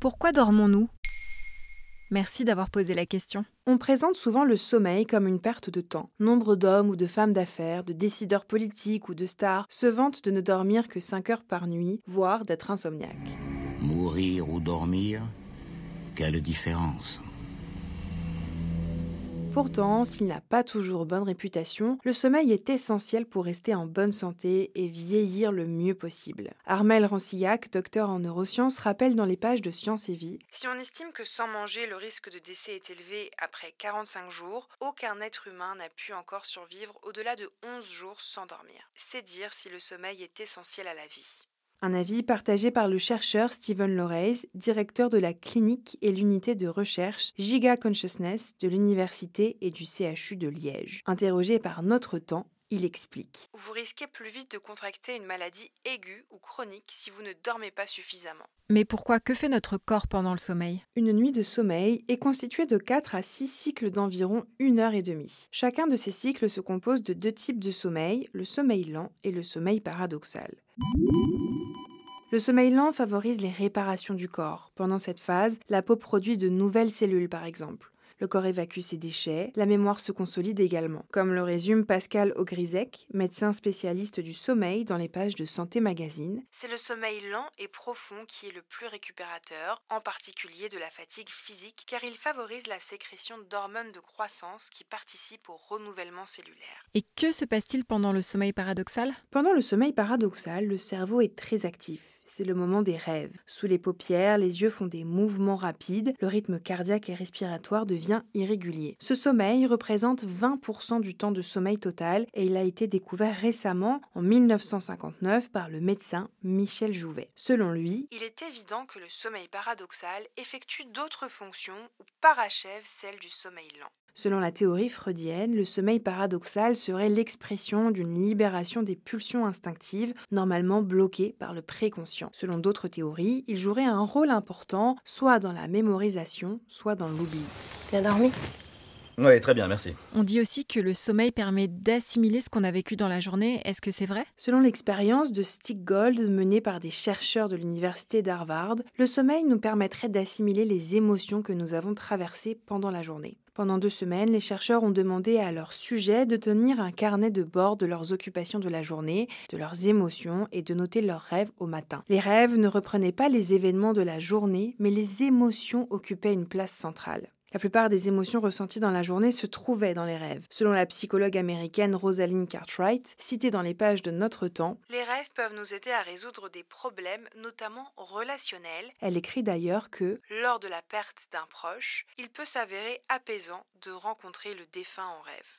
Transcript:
Pourquoi dormons-nous? Merci d'avoir posé la question. On présente souvent le sommeil comme une perte de temps. Nombre d'hommes ou de femmes d'affaires, de décideurs politiques ou de stars se vantent de ne dormir que 5 heures par nuit, voire d'être insomniaques. Mourir ou dormir Quelle différence? Pourtant, s'il n'a pas toujours bonne réputation, le sommeil est essentiel pour rester en bonne santé et vieillir le mieux possible. Armel Rancillac, docteur en neurosciences, rappelle dans les pages de Science et Vie Si on estime que sans manger, le risque de décès est élevé après 45 jours, aucun être humain n'a pu encore survivre au-delà de 11 jours sans dormir. C'est dire si le sommeil est essentiel à la vie. Un avis partagé par le chercheur Stephen Loreis, directeur de la clinique et l'unité de recherche Giga Consciousness de l'Université et du CHU de Liège. Interrogé par Notre Temps, il explique Vous risquez plus vite de contracter une maladie aiguë ou chronique si vous ne dormez pas suffisamment. Mais pourquoi? Que fait notre corps pendant le sommeil? Une nuit de sommeil est constituée de 4 à 6 cycles d'environ une heure et demie. Chacun de ces cycles se compose de deux types de sommeil, le sommeil lent et le sommeil paradoxal. Le sommeil lent favorise les réparations du corps. Pendant cette phase, la peau produit de nouvelles cellules par exemple le corps évacue ses déchets, la mémoire se consolide également. Comme le résume Pascal Augrisec, médecin spécialiste du sommeil dans les pages de Santé Magazine, c'est le sommeil lent et profond qui est le plus récupérateur, en particulier de la fatigue physique, car il favorise la sécrétion d'hormones de croissance qui participent au renouvellement cellulaire. Et que se passe-t-il pendant le sommeil paradoxal? Pendant le sommeil paradoxal, le cerveau est très actif c'est le moment des rêves. Sous les paupières, les yeux font des mouvements rapides, le rythme cardiaque et respiratoire devient irrégulier. Ce sommeil représente 20% du temps de sommeil total et il a été découvert récemment en 1959 par le médecin Michel Jouvet. Selon lui, il est évident que le sommeil paradoxal effectue d'autres fonctions ou parachève celle du sommeil lent. Selon la théorie freudienne, le sommeil paradoxal serait l'expression d'une libération des pulsions instinctives, normalement bloquées par le préconscient. Selon d'autres théories, il jouerait un rôle important, soit dans la mémorisation, soit dans l'oubli. Bien dormi oui, très bien, merci. On dit aussi que le sommeil permet d'assimiler ce qu'on a vécu dans la journée. Est-ce que c'est vrai? Selon l'expérience de Stick Gold menée par des chercheurs de l'université d'Harvard, le sommeil nous permettrait d'assimiler les émotions que nous avons traversées pendant la journée. Pendant deux semaines, les chercheurs ont demandé à leurs sujets de tenir un carnet de bord de leurs occupations de la journée, de leurs émotions et de noter leurs rêves au matin. Les rêves ne reprenaient pas les événements de la journée, mais les émotions occupaient une place centrale. La plupart des émotions ressenties dans la journée se trouvaient dans les rêves. Selon la psychologue américaine Rosalind Cartwright, citée dans les pages de Notre Temps, les rêves peuvent nous aider à résoudre des problèmes, notamment relationnels. Elle écrit d'ailleurs que, lors de la perte d'un proche, il peut s'avérer apaisant de rencontrer le défunt en rêve.